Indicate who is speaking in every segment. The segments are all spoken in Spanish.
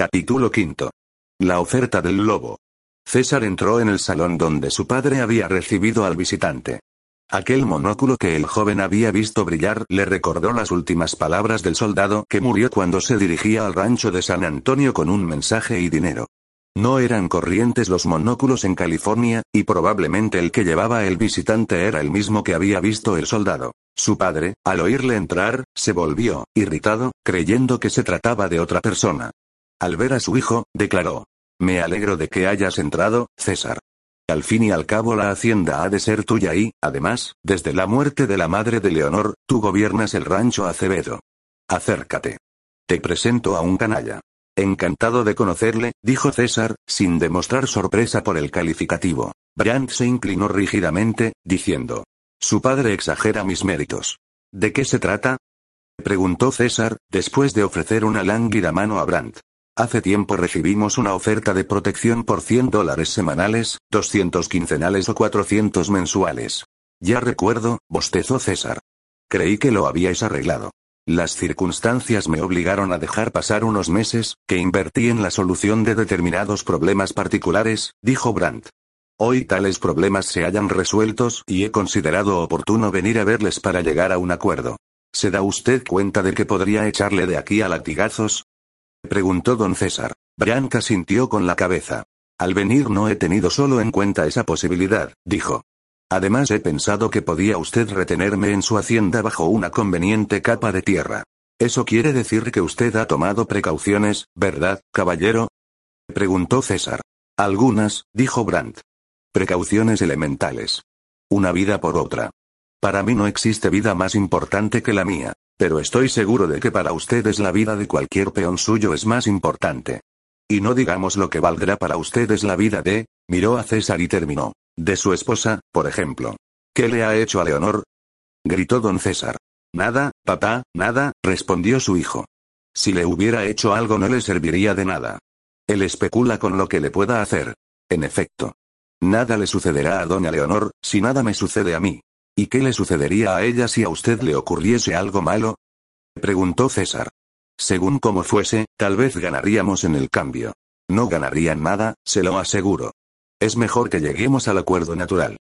Speaker 1: Capítulo quinto. La oferta del lobo. César entró en el salón donde su padre había recibido al visitante. Aquel monóculo que el joven había visto brillar le recordó las últimas palabras del soldado que murió cuando se dirigía al rancho de San Antonio con un mensaje y dinero. No eran corrientes los monóculos en California, y probablemente el que llevaba el visitante era el mismo que había visto el soldado. Su padre, al oírle entrar, se volvió, irritado, creyendo que se trataba de otra persona. Al ver a su hijo, declaró. Me alegro de que hayas entrado, César. Al fin y al cabo la hacienda ha de ser tuya y, además, desde la muerte de la madre de Leonor, tú gobiernas el rancho Acevedo. Acércate. Te presento a un canalla. Encantado de conocerle, dijo César, sin demostrar sorpresa por el calificativo. Brandt se inclinó rígidamente, diciendo. Su padre exagera mis méritos. ¿De qué se trata? preguntó César, después de ofrecer una lánguida mano a Brandt. Hace tiempo recibimos una oferta de protección por 100 dólares semanales, 200 quincenales o 400 mensuales. Ya recuerdo, bostezó César. Creí que lo habíais arreglado. Las circunstancias me obligaron a dejar pasar unos meses, que invertí en la solución de determinados problemas particulares, dijo Brandt. Hoy tales problemas se hayan resueltos y he considerado oportuno venir a verles para llegar a un acuerdo. ¿Se da usted cuenta de que podría echarle de aquí a latigazos? Preguntó don César. Branca sintió con la cabeza. Al venir no he tenido solo en cuenta esa posibilidad, dijo. Además he pensado que podía usted retenerme en su hacienda bajo una conveniente capa de tierra. Eso quiere decir que usted ha tomado precauciones, ¿verdad, caballero? Preguntó César. Algunas, dijo Brandt. Precauciones elementales. Una vida por otra. Para mí no existe vida más importante que la mía. Pero estoy seguro de que para ustedes la vida de cualquier peón suyo es más importante. Y no digamos lo que valdrá para ustedes la vida de, miró a César y terminó. De su esposa, por ejemplo. ¿Qué le ha hecho a Leonor? gritó don César. Nada, papá, nada, respondió su hijo. Si le hubiera hecho algo no le serviría de nada. Él especula con lo que le pueda hacer. En efecto. Nada le sucederá a doña Leonor, si nada me sucede a mí. ¿Y qué le sucedería a ella si a usted le ocurriese algo malo? preguntó César. Según como fuese, tal vez ganaríamos en el cambio. No ganarían nada, se lo aseguro. Es mejor que lleguemos al acuerdo natural.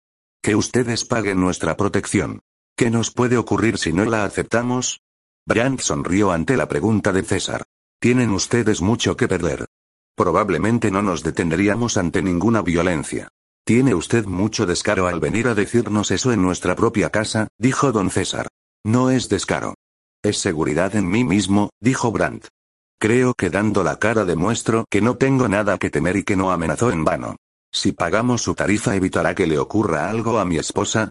Speaker 1: Que ustedes paguen nuestra protección. ¿Qué nos puede ocurrir si no la aceptamos? Brandt sonrió ante la pregunta de César. Tienen ustedes mucho que perder. Probablemente no nos detendríamos ante ninguna violencia. Tiene usted mucho descaro al venir a decirnos eso en nuestra propia casa, dijo don César. No es descaro. Es seguridad en mí mismo, dijo Brandt. Creo que dando la cara demuestro que no tengo nada que temer y que no amenazó en vano. Si pagamos su tarifa evitará que le ocurra algo a mi esposa.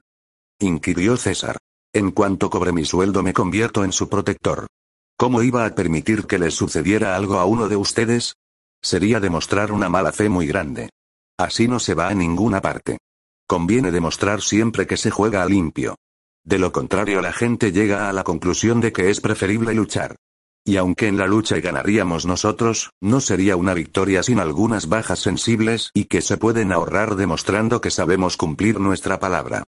Speaker 1: inquirió César. En cuanto cobre mi sueldo me convierto en su protector. ¿Cómo iba a permitir que les sucediera algo a uno de ustedes? Sería demostrar una mala fe muy grande. Así no se va a ninguna parte. Conviene demostrar siempre que se juega a limpio. De lo contrario la gente llega a la conclusión de que es preferible luchar. Y aunque en la lucha ganaríamos nosotros, no sería una victoria sin algunas bajas sensibles y que se pueden ahorrar demostrando que sabemos cumplir nuestra palabra.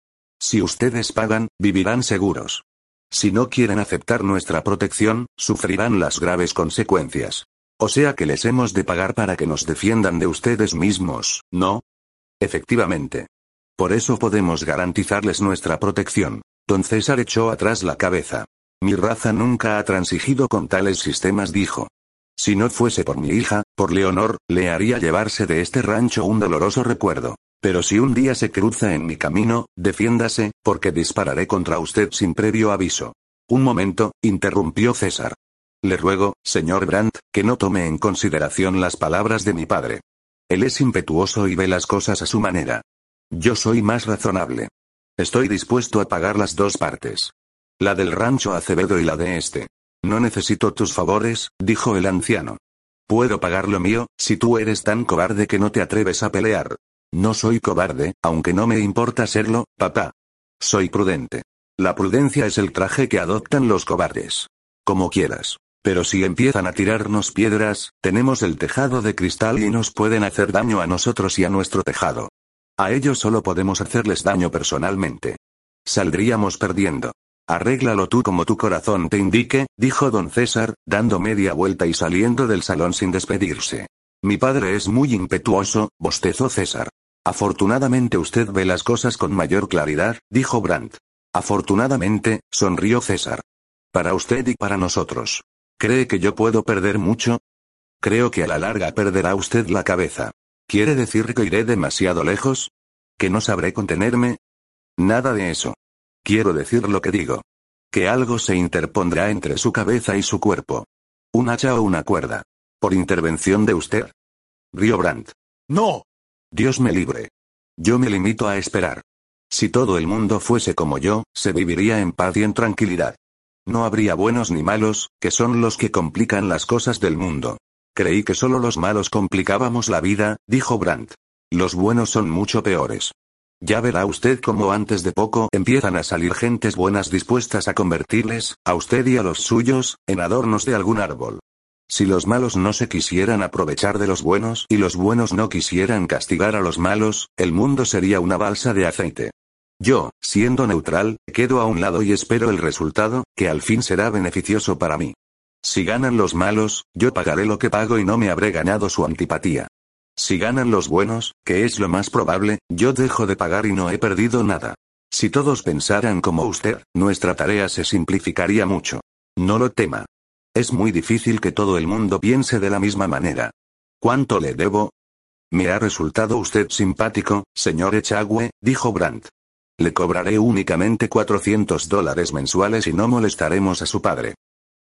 Speaker 1: Si ustedes pagan, vivirán seguros. Si no quieren aceptar nuestra protección, sufrirán las graves consecuencias. O sea que les hemos de pagar para que nos defiendan de ustedes mismos, ¿no? Efectivamente. Por eso podemos garantizarles nuestra protección. Don César echó atrás la cabeza. Mi raza nunca ha transigido con tales sistemas, dijo. Si no fuese por mi hija, por Leonor, le haría llevarse de este rancho un doloroso recuerdo. Pero si un día se cruza en mi camino, defiéndase, porque dispararé contra usted sin previo aviso. Un momento, interrumpió César. Le ruego, señor Brandt, que no tome en consideración las palabras de mi padre. Él es impetuoso y ve las cosas a su manera. Yo soy más razonable. Estoy dispuesto a pagar las dos partes. La del rancho Acevedo y la de este. No necesito tus favores, dijo el anciano. Puedo pagar lo mío, si tú eres tan cobarde que no te atreves a pelear. No soy cobarde, aunque no me importa serlo, papá. Soy prudente. La prudencia es el traje que adoptan los cobardes. Como quieras. Pero si empiezan a tirarnos piedras, tenemos el tejado de cristal y nos pueden hacer daño a nosotros y a nuestro tejado. A ellos solo podemos hacerles daño personalmente. Saldríamos perdiendo. Arréglalo tú como tu corazón te indique, dijo don César, dando media vuelta y saliendo del salón sin despedirse. Mi padre es muy impetuoso, bostezó César. Afortunadamente usted ve las cosas con mayor claridad, dijo Brandt. Afortunadamente, sonrió César. Para usted y para nosotros. ¿Cree que yo puedo perder mucho? Creo que a la larga perderá usted la cabeza. ¿Quiere decir que iré demasiado lejos? ¿Que no sabré contenerme? Nada de eso. Quiero decir lo que digo. Que algo se interpondrá entre su cabeza y su cuerpo. Un hacha o una cuerda. Por intervención de usted. Río Brandt.
Speaker 2: No.
Speaker 1: Dios me libre. Yo me limito a esperar. Si todo el mundo fuese como yo, se viviría en paz y en tranquilidad. No habría buenos ni malos, que son los que complican las cosas del mundo. Creí que solo los malos complicábamos la vida, dijo Brandt. Los buenos son mucho peores. Ya verá usted cómo antes de poco empiezan a salir gentes buenas dispuestas a convertirles, a usted y a los suyos, en adornos de algún árbol. Si los malos no se quisieran aprovechar de los buenos y los buenos no quisieran castigar a los malos, el mundo sería una balsa de aceite. Yo, siendo neutral, quedo a un lado y espero el resultado, que al fin será beneficioso para mí. Si ganan los malos, yo pagaré lo que pago y no me habré ganado su antipatía. Si ganan los buenos, que es lo más probable, yo dejo de pagar y no he perdido nada. Si todos pensaran como usted, nuestra tarea se simplificaría mucho. No lo tema. Es muy difícil que todo el mundo piense de la misma manera. ¿Cuánto le debo? Me ha resultado usted simpático, señor Echagüe, dijo Brandt. Le cobraré únicamente 400 dólares mensuales y no molestaremos a su padre.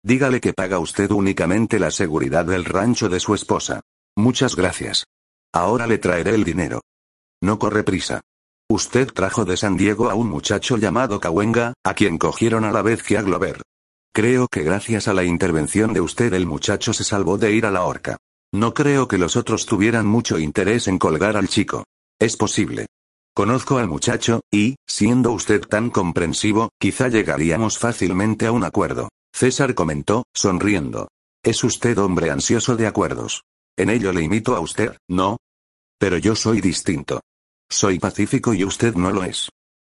Speaker 1: Dígale que paga usted únicamente la seguridad del rancho de su esposa. Muchas gracias. Ahora le traeré el dinero. No corre prisa. Usted trajo de San Diego a un muchacho llamado Cahuenga, a quien cogieron a la vez que a Glover. Creo que gracias a la intervención de usted el muchacho se salvó de ir a la horca. No creo que los otros tuvieran mucho interés en colgar al chico. Es posible. Conozco al muchacho, y, siendo usted tan comprensivo, quizá llegaríamos fácilmente a un acuerdo. César comentó, sonriendo. Es usted hombre ansioso de acuerdos. En ello le imito a usted, ¿no? Pero yo soy distinto. Soy pacífico y usted no lo es.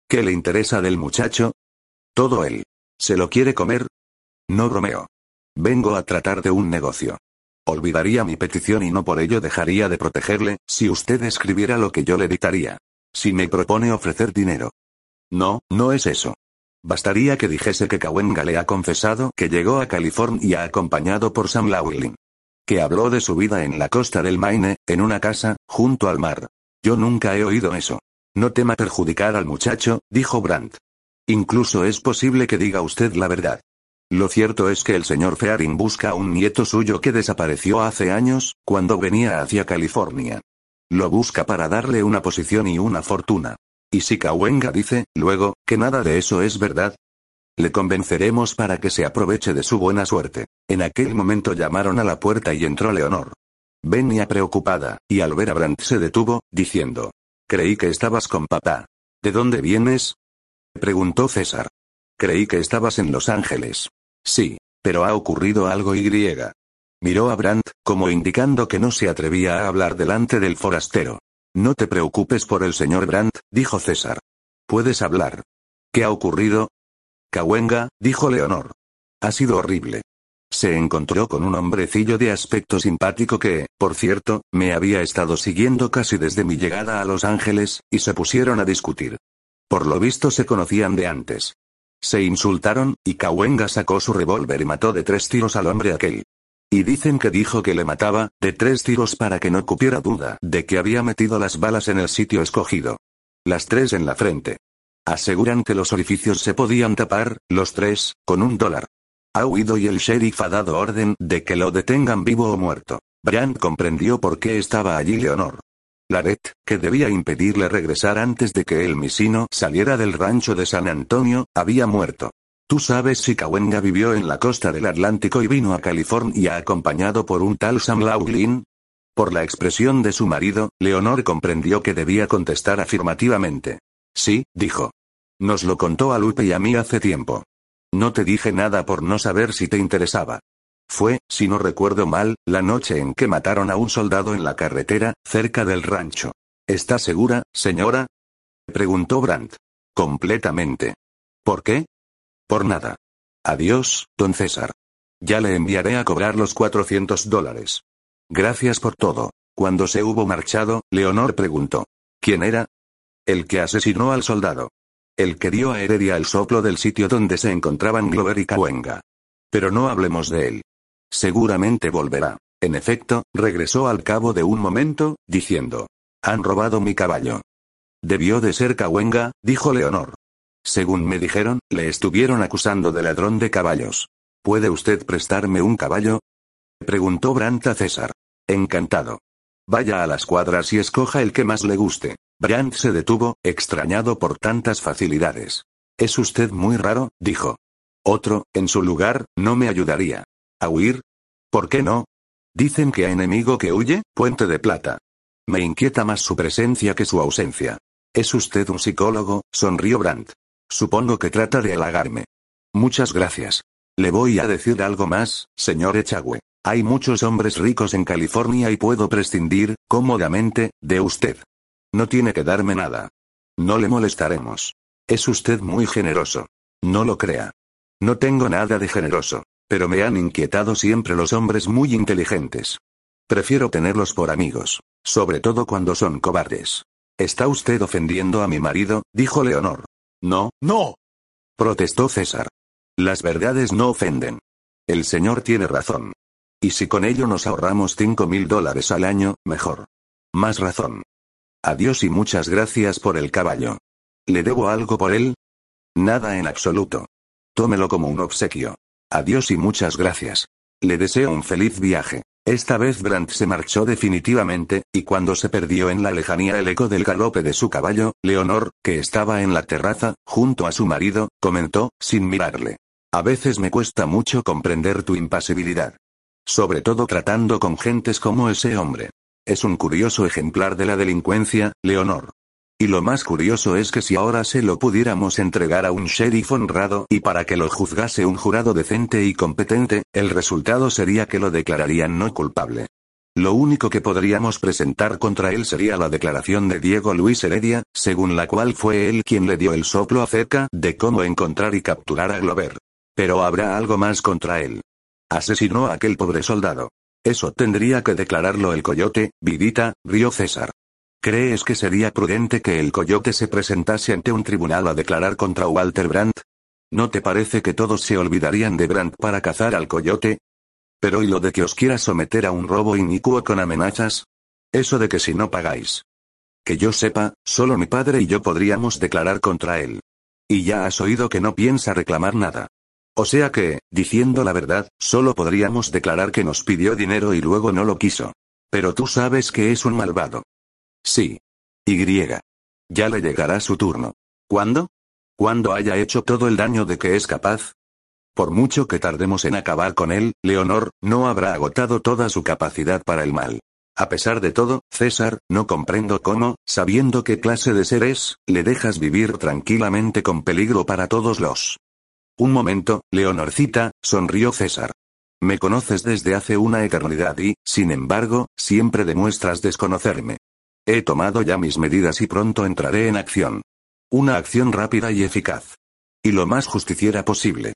Speaker 1: ¿Qué le interesa del muchacho? Todo él. ¿Se lo quiere comer? No bromeo. Vengo a tratar de un negocio. Olvidaría mi petición y no por ello dejaría de protegerle, si usted escribiera lo que yo le dictaría. Si me propone ofrecer dinero. No, no es eso. Bastaría que dijese que Cahuenga le ha confesado que llegó a California acompañado por Sam Lawlin. Que habló de su vida en la costa del Maine, en una casa, junto al mar. Yo nunca he oído eso. No tema perjudicar al muchacho, dijo Brandt. Incluso es posible que diga usted la verdad. Lo cierto es que el señor Fearing busca a un nieto suyo que desapareció hace años, cuando venía hacia California. Lo busca para darle una posición y una fortuna. Y si Kawenga dice, luego, que nada de eso es verdad, le convenceremos para que se aproveche de su buena suerte. En aquel momento llamaron a la puerta y entró Leonor. Venía preocupada, y al ver a Brandt se detuvo, diciendo. Creí que estabas con papá. ¿De dónde vienes? preguntó César. Creí que estabas en Los Ángeles. Sí, pero ha ocurrido algo y. Miró a Brandt, como indicando que no se atrevía a hablar delante del forastero. No te preocupes por el señor Brandt, dijo César. Puedes hablar. ¿Qué ha ocurrido? Cahuenga, dijo Leonor. Ha sido horrible. Se encontró con un hombrecillo de aspecto simpático que, por cierto, me había estado siguiendo casi desde mi llegada a Los Ángeles, y se pusieron a discutir. Por lo visto se conocían de antes. Se insultaron, y Kawenga sacó su revólver y mató de tres tiros al hombre aquel. Y dicen que dijo que le mataba, de tres tiros para que no cupiera duda de que había metido las balas en el sitio escogido. Las tres en la frente. Aseguran que los orificios se podían tapar, los tres, con un dólar. Ha huido y el sheriff ha dado orden de que lo detengan vivo o muerto. Brian comprendió por qué estaba allí Leonor. Laret, que debía impedirle regresar antes de que el misino saliera del rancho de San Antonio, había muerto. ¿Tú sabes si Cahuenga vivió en la costa del Atlántico y vino a California acompañado por un tal Sam Laughlin? Por la expresión de su marido, Leonor comprendió que debía contestar afirmativamente. Sí, dijo. Nos lo contó a Lupe y a mí hace tiempo. No te dije nada por no saber si te interesaba. Fue, si no recuerdo mal, la noche en que mataron a un soldado en la carretera, cerca del rancho. ¿Está segura, señora? preguntó Brandt. Completamente. ¿Por qué? Por nada. Adiós, don César. Ya le enviaré a cobrar los 400 dólares. Gracias por todo. Cuando se hubo marchado, Leonor preguntó. ¿Quién era? El que asesinó al soldado. El que dio a Heredia el soplo del sitio donde se encontraban Glover y Cahuenga. Pero no hablemos de él. Seguramente volverá. En efecto, regresó al cabo de un momento, diciendo. Han robado mi caballo. Debió de ser Cahuenga, dijo Leonor. Según me dijeron, le estuvieron acusando de ladrón de caballos. ¿Puede usted prestarme un caballo? Preguntó Brant a César. Encantado. Vaya a las cuadras y escoja el que más le guste. Brandt se detuvo, extrañado por tantas facilidades. Es usted muy raro, dijo. Otro, en su lugar, no me ayudaría. ¿A huir? ¿Por qué no? Dicen que a enemigo que huye, puente de plata. Me inquieta más su presencia que su ausencia. Es usted un psicólogo, sonrió Brandt. Supongo que trata de halagarme. Muchas gracias. Le voy a decir algo más, señor Echagüe. Hay muchos hombres ricos en California y puedo prescindir, cómodamente, de usted. No tiene que darme nada. No le molestaremos. Es usted muy generoso. No lo crea. No tengo nada de generoso. Pero me han inquietado siempre los hombres muy inteligentes. Prefiero tenerlos por amigos. Sobre todo cuando son cobardes. ¿Está usted ofendiendo a mi marido? dijo Leonor. No, no. Protestó César. Las verdades no ofenden. El señor tiene razón. Y si con ello nos ahorramos cinco mil dólares al año, mejor. Más razón. Adiós y muchas gracias por el caballo. ¿Le debo algo por él? Nada en absoluto. Tómelo como un obsequio. Adiós y muchas gracias. Le deseo un feliz viaje. Esta vez Brandt se marchó definitivamente, y cuando se perdió en la lejanía el eco del galope de su caballo, Leonor, que estaba en la terraza, junto a su marido, comentó, sin mirarle. A veces me cuesta mucho comprender tu impasibilidad. Sobre todo tratando con gentes como ese hombre. Es un curioso ejemplar de la delincuencia, Leonor. Y lo más curioso es que si ahora se lo pudiéramos entregar a un sheriff honrado y para que lo juzgase un jurado decente y competente, el resultado sería que lo declararían no culpable. Lo único que podríamos presentar contra él sería la declaración de Diego Luis Heredia, según la cual fue él quien le dio el soplo acerca de cómo encontrar y capturar a Glover. Pero habrá algo más contra él. Asesinó a aquel pobre soldado. Eso tendría que declararlo el coyote, Vidita, río César. ¿Crees que sería prudente que el coyote se presentase ante un tribunal a declarar contra Walter Brandt? ¿No te parece que todos se olvidarían de Brandt para cazar al coyote? Pero ¿y lo de que os quiera someter a un robo inicuo con amenazas? Eso de que si no pagáis. Que yo sepa, solo mi padre y yo podríamos declarar contra él. Y ya has oído que no piensa reclamar nada. O sea que, diciendo la verdad, solo podríamos declarar que nos pidió dinero y luego no lo quiso. Pero tú sabes que es un malvado. Sí. Y. Ya le llegará su turno. ¿Cuándo? Cuando haya hecho todo el daño de que es capaz. Por mucho que tardemos en acabar con él, Leonor, no habrá agotado toda su capacidad para el mal. A pesar de todo, César, no comprendo cómo, sabiendo qué clase de ser es, le dejas vivir tranquilamente con peligro para todos los un momento, Leonorcita, sonrió César. Me conoces desde hace una eternidad y, sin embargo, siempre demuestras desconocerme. He tomado ya mis medidas y pronto entraré en acción. Una acción rápida y eficaz. Y lo más justiciera posible.